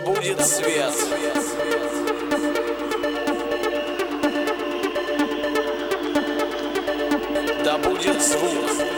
будет свет. Да будет звук.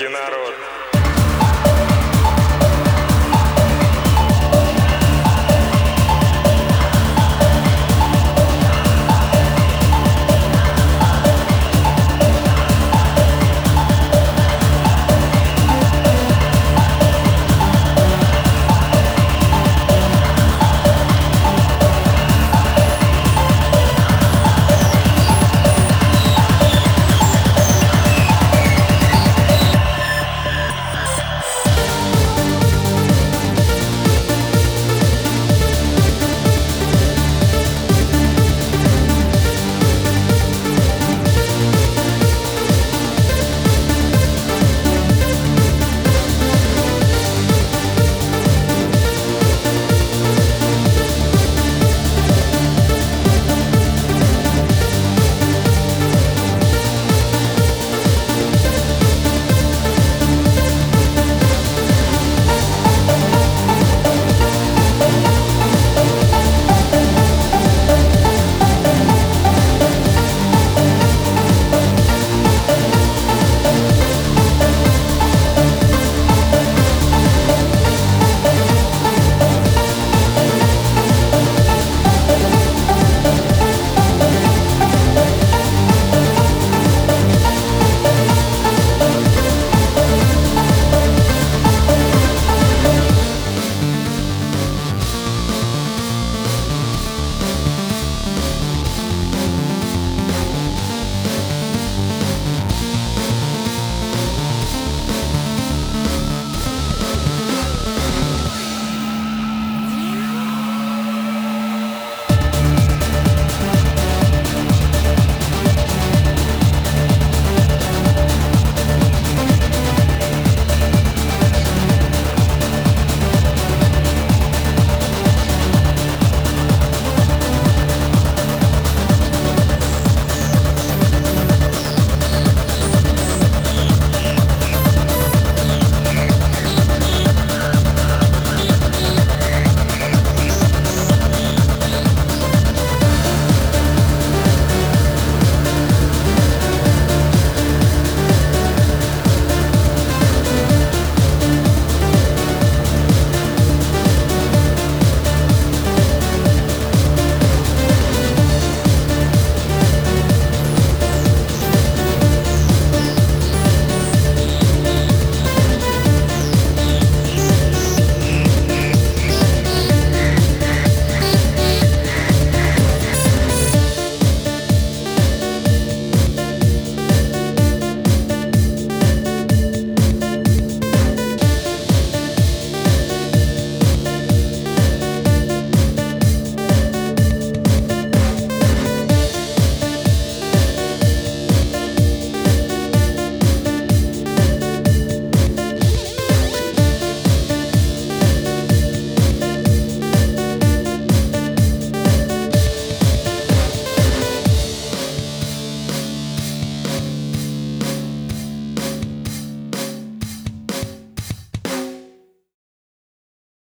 Великий народ!